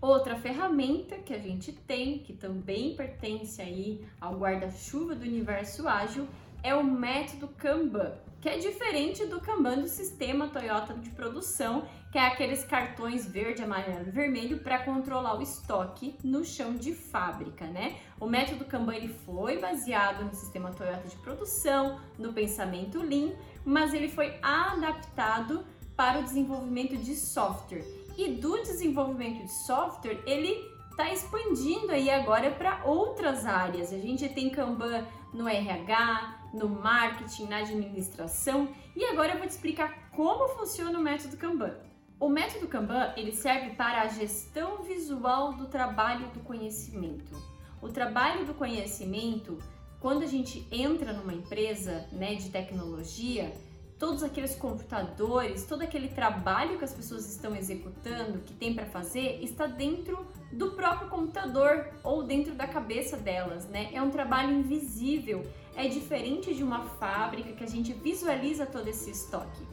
Outra ferramenta que a gente tem, que também pertence aí ao guarda-chuva do universo ágil, é o método Kanban, que é diferente do Kanban do sistema Toyota de produção, que é aqueles cartões verde, amarelo e vermelho para controlar o estoque no chão de fábrica, né? O método Kanban ele foi baseado no sistema Toyota de produção, no pensamento Lean, mas ele foi adaptado para o desenvolvimento de software. E do desenvolvimento de software, ele está expandindo aí agora para outras áreas. A gente tem Kanban no RH, no marketing, na administração e agora eu vou te explicar como funciona o método Kanban. O método Kanban ele serve para a gestão visual do trabalho do conhecimento. O trabalho do conhecimento, quando a gente entra numa empresa né, de tecnologia, todos aqueles computadores, todo aquele trabalho que as pessoas estão executando, que tem para fazer, está dentro do próprio computador ou dentro da cabeça delas, né? É um trabalho invisível, é diferente de uma fábrica que a gente visualiza todo esse estoque.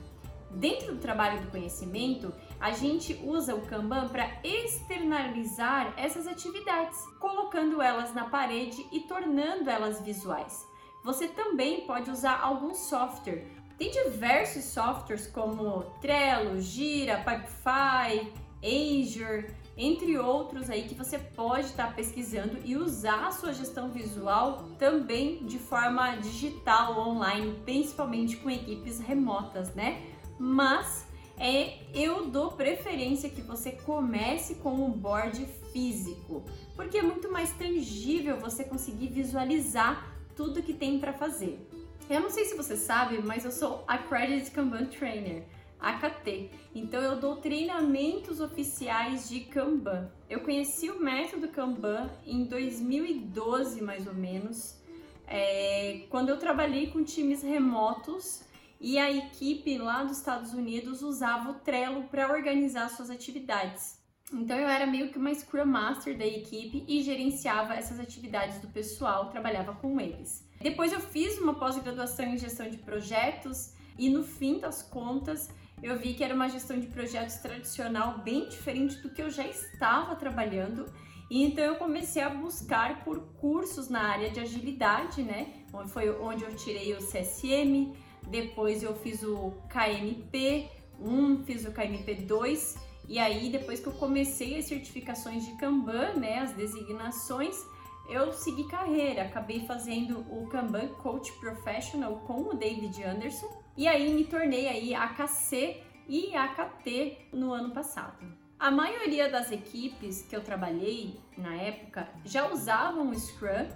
Dentro do trabalho do conhecimento, a gente usa o Kanban para externalizar essas atividades, colocando elas na parede e tornando elas visuais. Você também pode usar algum software tem diversos softwares como Trello, Gira, Pipefy, Azure, entre outros aí que você pode estar pesquisando e usar a sua gestão visual também de forma digital, online, principalmente com equipes remotas, né? Mas é, eu dou preferência que você comece com o board físico, porque é muito mais tangível você conseguir visualizar tudo que tem para fazer. Eu não sei se você sabe, mas eu sou Accredited Kanban Trainer, AKT. Então eu dou treinamentos oficiais de Kanban. Eu conheci o método Kanban em 2012, mais ou menos, é, quando eu trabalhei com times remotos e a equipe lá dos Estados Unidos usava o Trello para organizar suas atividades. Então eu era meio que uma Scrum Master da equipe e gerenciava essas atividades do pessoal, trabalhava com eles. Depois eu fiz uma pós-graduação em gestão de projetos e no fim das contas eu vi que era uma gestão de projetos tradicional bem diferente do que eu já estava trabalhando. E então eu comecei a buscar por cursos na área de agilidade, né? Foi onde eu tirei o CSM, depois eu fiz o KMP 1, fiz o KMP 2, e aí depois que eu comecei as certificações de Kanban, né, as designações, eu segui carreira, acabei fazendo o Kanban Coach Professional com o David Anderson e aí me tornei aí AKC e AKT no ano passado. A maioria das equipes que eu trabalhei na época já usavam o Scrum,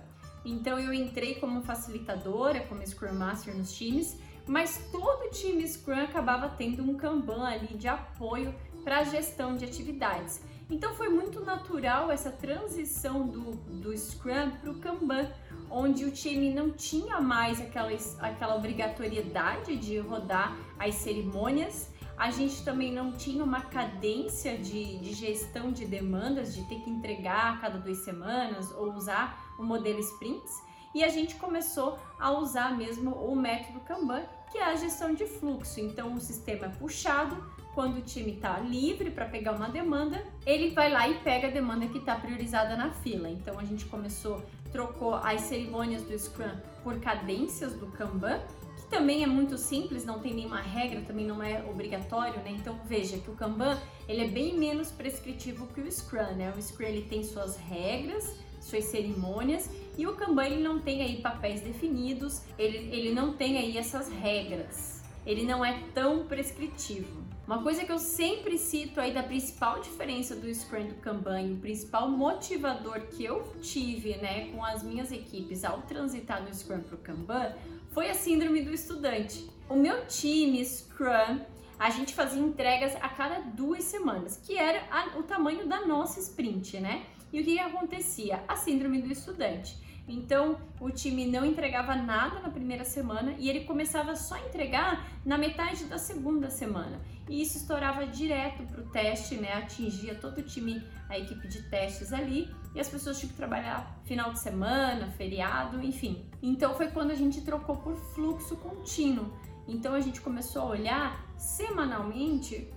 então eu entrei como facilitadora, como Scrum Master nos times, mas todo time Scrum acabava tendo um Kanban ali de apoio para a gestão de atividades. Então foi muito natural essa transição do, do Scrum para o Kanban, onde o time não tinha mais aquela, aquela obrigatoriedade de rodar as cerimônias, a gente também não tinha uma cadência de, de gestão de demandas, de ter que entregar a cada duas semanas ou usar o modelo sprints, e a gente começou a usar mesmo o método Kanban, que é a gestão de fluxo. Então o sistema é puxado, quando o time está livre para pegar uma demanda, ele vai lá e pega a demanda que está priorizada na fila. Então a gente começou, trocou as cerimônias do Scrum por cadências do Kanban, que também é muito simples, não tem nenhuma regra, também não é obrigatório, né? Então veja que o Kanban ele é bem menos prescritivo que o Scrum, né? O Scrum ele tem suas regras, suas cerimônias e o Kanban ele não tem aí papéis definidos, ele, ele não tem aí essas regras. Ele não é tão prescritivo. Uma coisa que eu sempre cito aí da principal diferença do Scrum do Kanban, o principal motivador que eu tive, né, com as minhas equipes ao transitar do Scrum para o Kanban, foi a síndrome do estudante. O meu time Scrum, a gente fazia entregas a cada duas semanas, que era a, o tamanho da nossa sprint, né? E o que, que acontecia? A síndrome do estudante. Então o time não entregava nada na primeira semana e ele começava só a entregar na metade da segunda semana. E isso estourava direto para o teste, né? Atingia todo o time, a equipe de testes ali, e as pessoas tinham que trabalhar final de semana, feriado, enfim. Então foi quando a gente trocou por fluxo contínuo. Então a gente começou a olhar semanalmente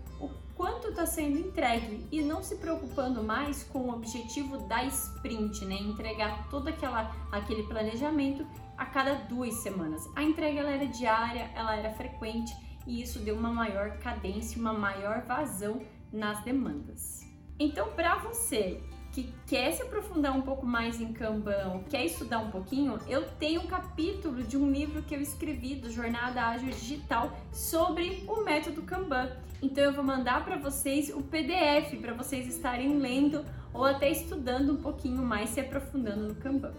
quanto está sendo entregue e não se preocupando mais com o objetivo da sprint, né? Entregar todo aquela, aquele planejamento a cada duas semanas. A entrega ela era diária, ela era frequente e isso deu uma maior cadência, uma maior vazão nas demandas. Então, para você que quer se aprofundar um pouco mais em Kanban, quer estudar um pouquinho, eu tenho um capítulo de um livro que eu escrevi do Jornada Ágil Digital sobre o método Kanban. Então eu vou mandar para vocês o PDF para vocês estarem lendo ou até estudando um pouquinho mais, se aprofundando no Kanban.